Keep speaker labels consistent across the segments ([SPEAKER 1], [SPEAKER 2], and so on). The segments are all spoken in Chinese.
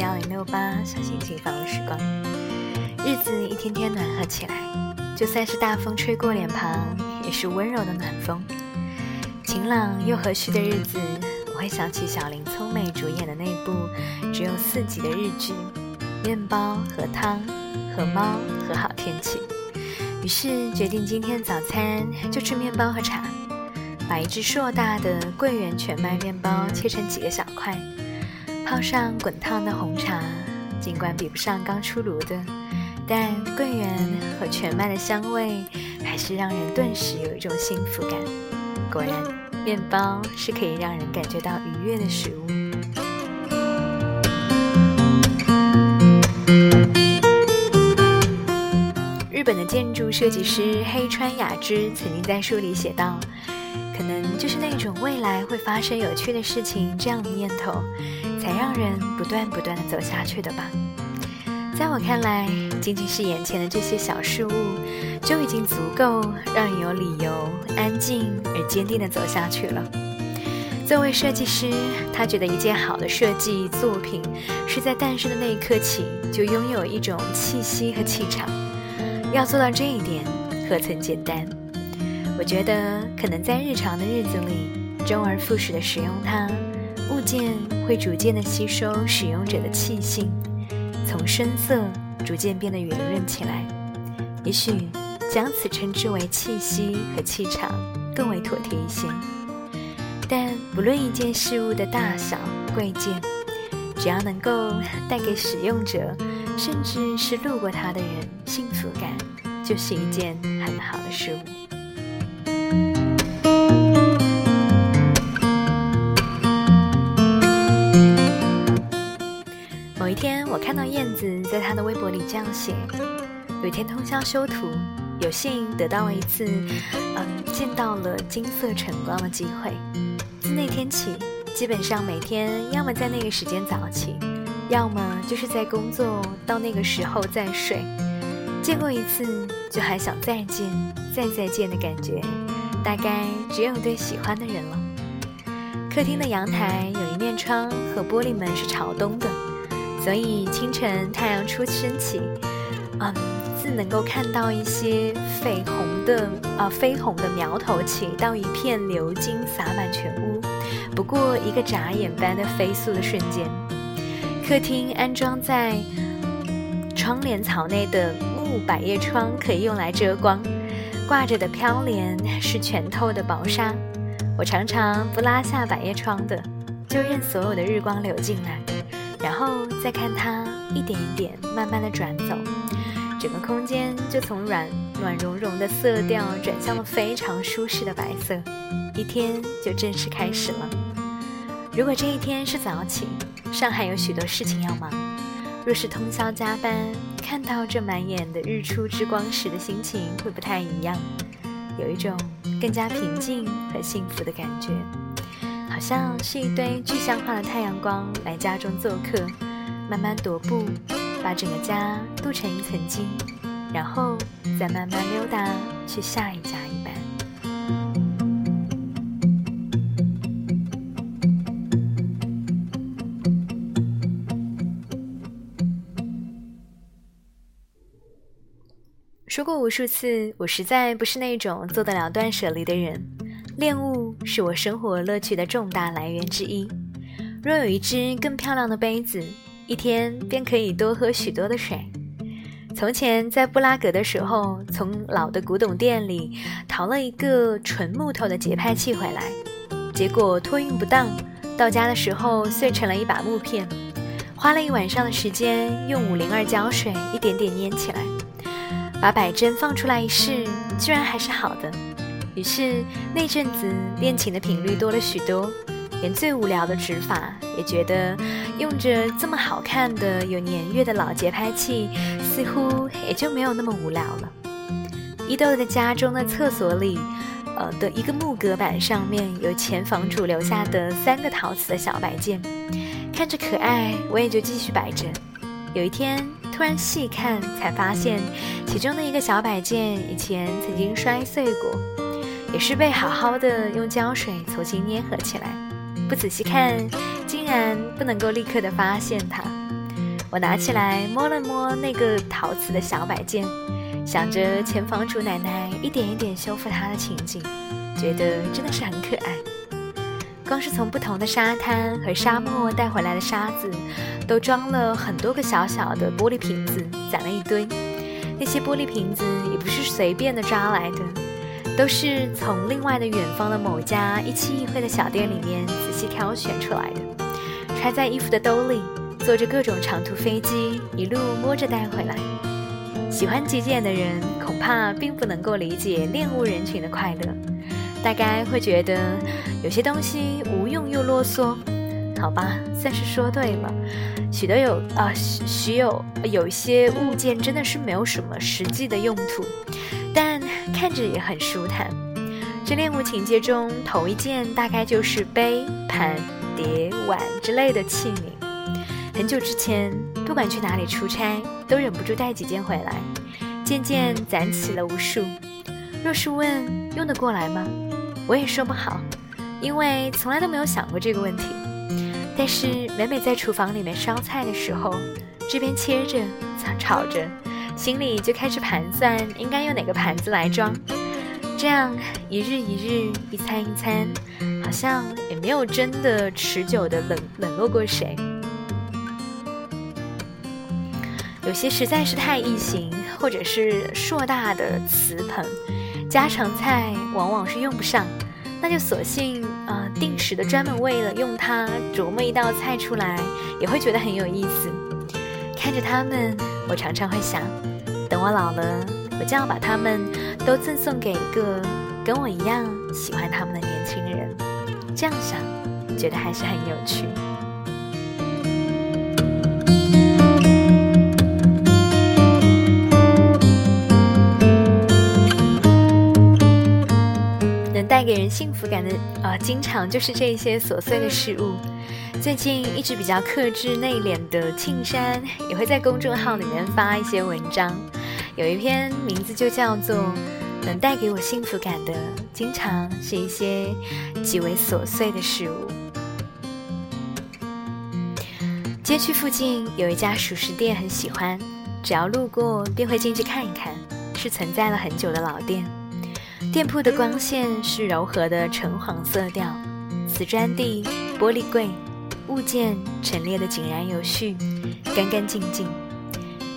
[SPEAKER 1] 幺零六八小心情房的时光。日子一天天暖和起来，就算是大风吹过脸庞，也是温柔的暖风。晴朗又和煦的日子，我会想起小林聪美主演的那部只有四集的日剧《面包和汤和猫和好天气》。于是决定今天早餐就吃面包和茶。把一只硕大的桂圆全麦面包切成几个小块，泡上滚烫的红茶。尽管比不上刚出炉的，但桂圆和全麦的香味还是让人顿时有一种幸福感。果然，面包是可以让人感觉到愉悦的食物。日本的建筑设计师黑川雅之曾经在书里写道。可能就是那种未来会发生有趣的事情这样的念头，才让人不断不断的走下去的吧。在我看来，仅仅是眼前的这些小事物，就已经足够让人有理由安静而坚定的走下去了。作为设计师，他觉得一件好的设计作品，是在诞生的那一刻起就拥有一种气息和气场。要做到这一点，何曾简单？我觉得可能在日常的日子里，周而复始的使用它，物件会逐渐的吸收使用者的气性，从深色逐渐变得圆润起来。也许将此称之为气息和气场更为妥帖一些。但不论一件事物的大小贵贱，只要能够带给使用者，甚至是路过它的人幸福感，就是一件很好的事物。我看到燕子在她的微博里这样写：有一天通宵修图，有幸得到了一次，嗯，见到了金色晨光的机会。自那天起，基本上每天要么在那个时间早起，要么就是在工作到那个时候再睡。见过一次，就还想再见、再再见的感觉。大概只有对喜欢的人了。客厅的阳台有一面窗和玻璃门是朝东的，所以清晨太阳初升起，嗯，自能够看到一些绯红的啊绯红的苗头起到一片流金洒满全屋，不过一个眨眼般的飞速的瞬间。客厅安装在窗帘槽内的木百叶窗可以用来遮光。挂着的飘帘是全透的薄纱，我常常不拉下百叶窗的，就任所有的日光流进来，然后再看它一点一点慢慢的转走，整个空间就从软暖融融的色调转向了非常舒适的白色，一天就正式开始了。如果这一天是早起，上海有许多事情要忙；若是通宵加班。看到这满眼的日出之光时的心情会不太一样，有一种更加平静和幸福的感觉，好像是一堆具象化的太阳光来家中做客，慢慢踱步，把整个家镀成一层金，然后再慢慢溜达去下一家一般。说过无数次，我实在不是那种做得了断舍离的人。恋物是我生活乐趣的重大来源之一。若有一只更漂亮的杯子，一天便可以多喝许多的水。从前在布拉格的时候，从老的古董店里淘了一个纯木头的节拍器回来，结果托运不当，到家的时候碎成了一把木片。花了一晚上的时间，用五零二胶水一点点粘起来。把摆针放出来一试，居然还是好的。于是那阵子练琴的频率多了许多，连最无聊的指法也觉得用着这么好看的有年月的老节拍器，似乎也就没有那么无聊了。伊豆的家中的厕所里，呃的一个木隔板上面有前房主留下的三个陶瓷的小摆件，看着可爱，我也就继续摆着。有一天。突然细看，才发现其中的一个小摆件以前曾经摔碎过，也是被好好的用胶水重新粘合起来。不仔细看，竟然不能够立刻的发现它。我拿起来摸了摸那个陶瓷的小摆件，想着前房主奶奶一点一点修复它的情景，觉得真的是很可爱。光是从不同的沙滩和沙漠带回来的沙子，都装了很多个小小的玻璃瓶子，攒了一堆。那些玻璃瓶子也不是随便的抓来的，都是从另外的远方的某家一期一会的小店里面仔细挑选出来的，揣在衣服的兜里，坐着各种长途飞机，一路摸着带回来。喜欢极简的人恐怕并不能够理解恋物人群的快乐。大概会觉得有些东西无用又啰嗦，好吧，算是说对了。许多有啊许许有有一些物件真的是没有什么实际的用途，但看着也很舒坦。这恋物情节中头一件大概就是杯、盘、碟、碗之类的器皿。很久之前，不管去哪里出差，都忍不住带几件回来，渐渐攒起了无数。若是问用得过来吗？我也说不好，因为从来都没有想过这个问题。但是每每在厨房里面烧菜的时候，这边切着、炒炒着，心里就开始盘算应该用哪个盘子来装。这样一日一日、一餐一餐，好像也没有真的持久的冷冷落过谁。有些实在是太异形，或者是硕大的瓷盆。家常菜往往是用不上，那就索性啊，定时的专门为了用它琢磨一道菜出来，也会觉得很有意思。看着他们，我常常会想，等我老了，我就要把他们都赠送给一个跟我一样喜欢他们的年轻人。这样想，觉得还是很有趣。能带给人幸福感的啊，经常就是这些琐碎的事物。最近一直比较克制内敛的庆山，也会在公众号里面发一些文章。有一篇名字就叫做“能带给我幸福感的，经常是一些极为琐碎的事物”。街区附近有一家熟食店，很喜欢，只要路过便会进去看一看，是存在了很久的老店。店铺的光线是柔和的橙黄色调，瓷砖地、玻璃柜，物件陈列的井然有序，干干净净，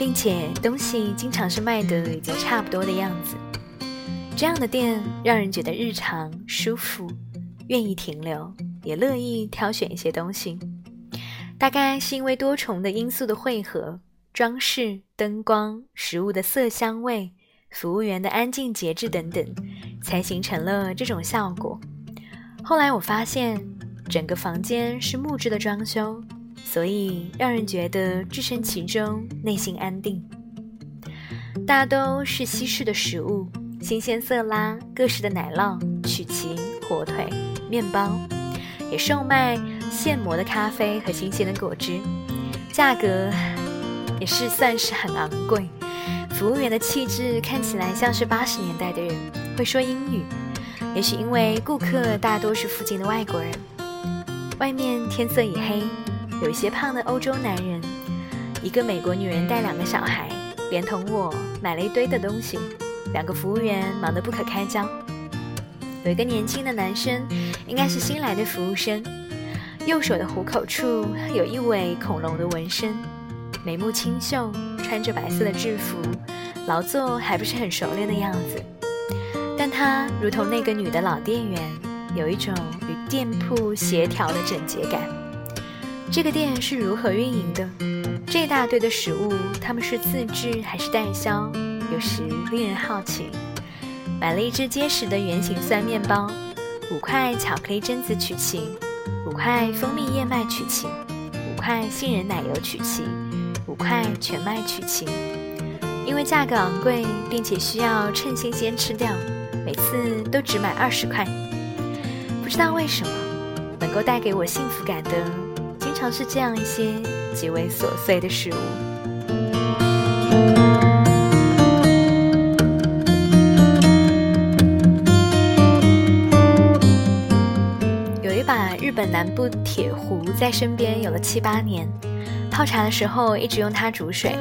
[SPEAKER 1] 并且东西经常是卖的已经差不多的样子。这样的店让人觉得日常舒服，愿意停留，也乐意挑选一些东西。大概是因为多重的因素的汇合，装饰、灯光、食物的色香味。服务员的安静节制等等，才形成了这种效果。后来我发现，整个房间是木质的装修，所以让人觉得置身其中，内心安定。大都是西式的食物，新鲜色拉，各式的奶酪、曲奇、火腿、面包，也售卖现磨的咖啡和新鲜的果汁，价格 也是算是很昂贵。服务员的气质看起来像是八十年代的人，会说英语。也许因为顾客大多是附近的外国人。外面天色已黑，有一些胖的欧洲男人，一个美国女人带两个小孩，连同我买了一堆的东西。两个服务员忙得不可开交。有一个年轻的男生，应该是新来的服务生，右手的虎口处有一尾恐龙的纹身。眉目清秀，穿着白色的制服，劳作还不是很熟练的样子。但他如同那个女的老店员，有一种与店铺协调的整洁感。这个店是如何运营的？这大堆的食物，他们是自制还是代销？有时令人好奇。买了一只结实的圆形酸面包，五块巧克力榛子曲奇，五块蜂蜜燕麦曲奇，五块杏仁奶油曲奇。五块全麦曲奇，因为价格昂贵，并且需要趁新鲜吃掉，每次都只买二十块。不知道为什么，能够带给我幸福感的，常是这样一些极为琐碎的事物。有一把日本南部铁壶在身边有了七八年，泡茶的时候一直用它煮水。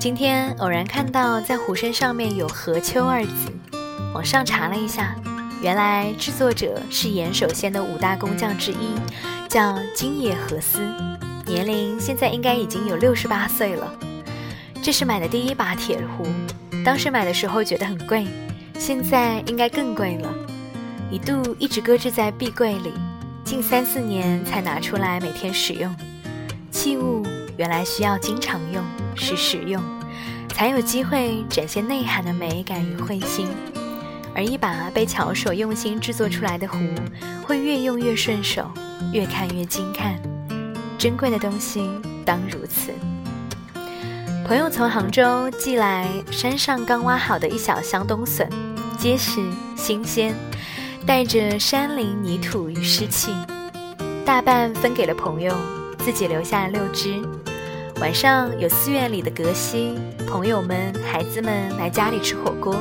[SPEAKER 1] 今天偶然看到在壶身上面有“何秋”二字，网上查了一下，原来制作者是岩手县的五大工匠之一，叫金野和司，年龄现在应该已经有六十八岁了。这是买的第一把铁壶，当时买的时候觉得很贵，现在应该更贵了。一度一直搁置在壁柜里，近三四年才拿出来每天使用。器物原来需要经常用，是使用，才有机会展现内涵的美感与慧心。而一把被巧手用心制作出来的壶，会越用越顺手，越看越精看。珍贵的东西当如此。朋友从杭州寄来山上刚挖好的一小箱冬笋，结实新鲜。带着山林泥土与湿气，大半分给了朋友，自己留下了六只。晚上有寺院里的隔西，朋友们、孩子们来家里吃火锅，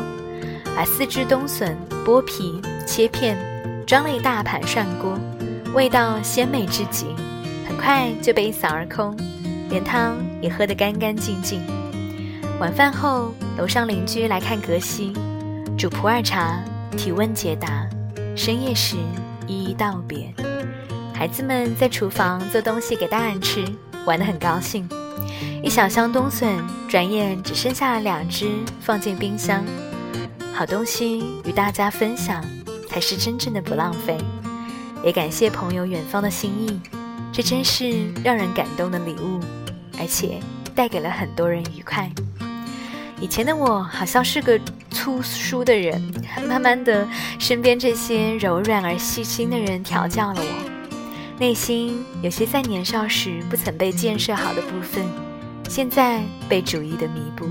[SPEAKER 1] 把四只冬笋剥皮切片，装了一大盘涮锅，味道鲜美至极，很快就被一扫而空，连汤也喝得干干净净。晚饭后，楼上邻居来看格西，煮普洱茶，提问解答。深夜时，一一道别。孩子们在厨房做东西给大人吃，玩得很高兴。一小箱冬笋，转眼只剩下了两只，放进冰箱。好东西与大家分享，才是真正的不浪费。也感谢朋友远方的心意，这真是让人感动的礼物，而且带给了很多人愉快。以前的我好像是个粗疏的人，慢慢的，身边这些柔软而细心的人调教了我，内心有些在年少时不曾被建设好的部分，现在被逐一的弥补。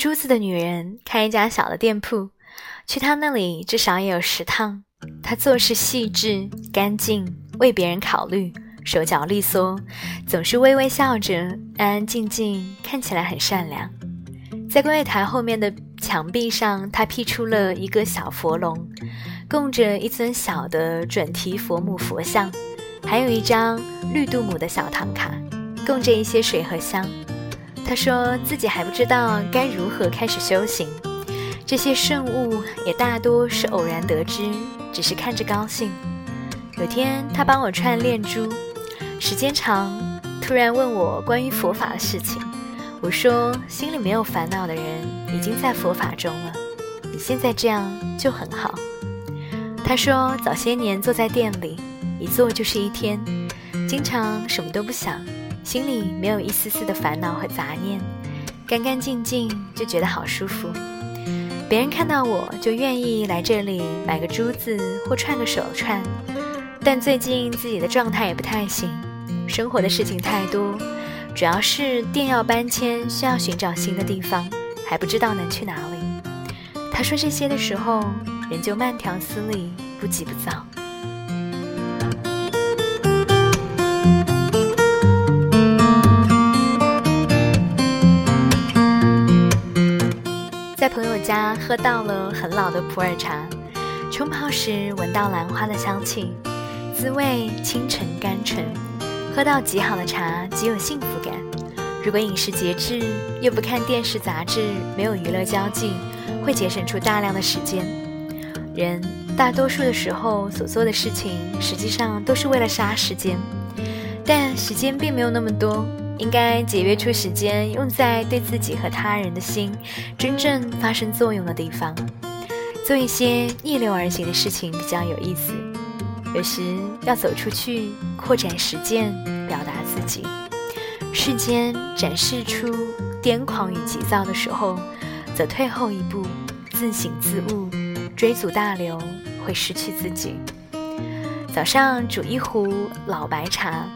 [SPEAKER 1] 珠子的女人开一家小的店铺。去她那里至少也有十趟。她做事细致干净，为别人考虑，手脚利索，总是微微笑着，安安静静，看起来很善良。在柜台后面的墙壁上，他辟出了一个小佛龙，供着一尊小的准提佛母佛像，还有一张绿度母的小唐卡，供着一些水和香。他说自己还不知道该如何开始修行。这些圣物也大多是偶然得知，只是看着高兴。有天他帮我串链珠，时间长，突然问我关于佛法的事情。我说心里没有烦恼的人已经在佛法中了，你现在这样就很好。他说早些年坐在店里，一坐就是一天，经常什么都不想，心里没有一丝丝的烦恼和杂念，干干净净就觉得好舒服。别人看到我就愿意来这里买个珠子或串个手串，但最近自己的状态也不太行，生活的事情太多，主要是店要搬迁，需要寻找新的地方，还不知道能去哪里。他说这些的时候，人就慢条斯理，不急不躁。朋友家喝到了很老的普洱茶，冲泡时闻到兰花的香气，滋味清纯甘醇。喝到极好的茶，极有幸福感。如果饮食节制，又不看电视杂志，没有娱乐交际，会节省出大量的时间。人大多数的时候所做的事情，实际上都是为了杀时间，但时间并没有那么多。应该节约出时间，用在对自己和他人的心真正发生作用的地方，做一些逆流而行的事情比较有意思。有时要走出去，扩展实践，表达自己。世间展示出癫狂与急躁的时候，则退后一步，自省自悟。追逐大流，会失去自己。早上煮一壶老白茶。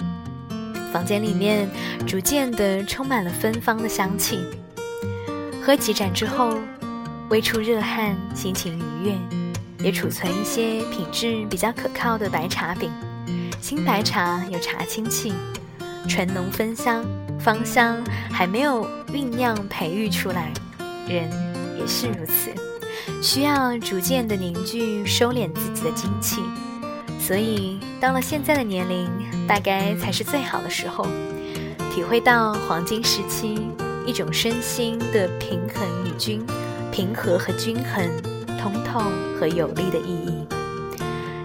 [SPEAKER 1] 房间里面逐渐的充满了芬芳的香气。喝几盏之后，微出热汗，心情愉悦，也储存一些品质比较可靠的白茶饼。新白茶有茶清气，醇浓芬香，芳香还没有酝酿培育出来，人也是如此，需要逐渐的凝聚、收敛自己的精气。所以到了现在的年龄，大概才是最好的时候，体会到黄金时期一种身心的平衡与均、平和和均衡、通透和有力的意义。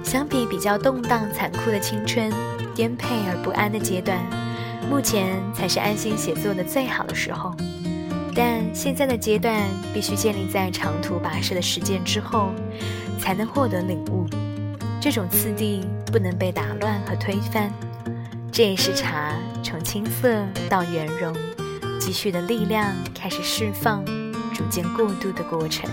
[SPEAKER 1] 相比比较动荡残酷的青春，颠沛而不安的阶段，目前才是安心写作的最好的时候。但现在的阶段必须建立在长途跋涉的实践之后，才能获得领悟。这种次第不能被打乱和推翻。这也是茶从青涩到圆融，积蓄的力量开始释放，逐渐过渡的过程。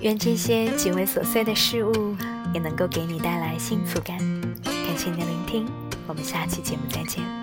[SPEAKER 1] 愿这些极为琐碎的事物也能够给你带来幸福感。感谢你的聆听，我们下期节目再见。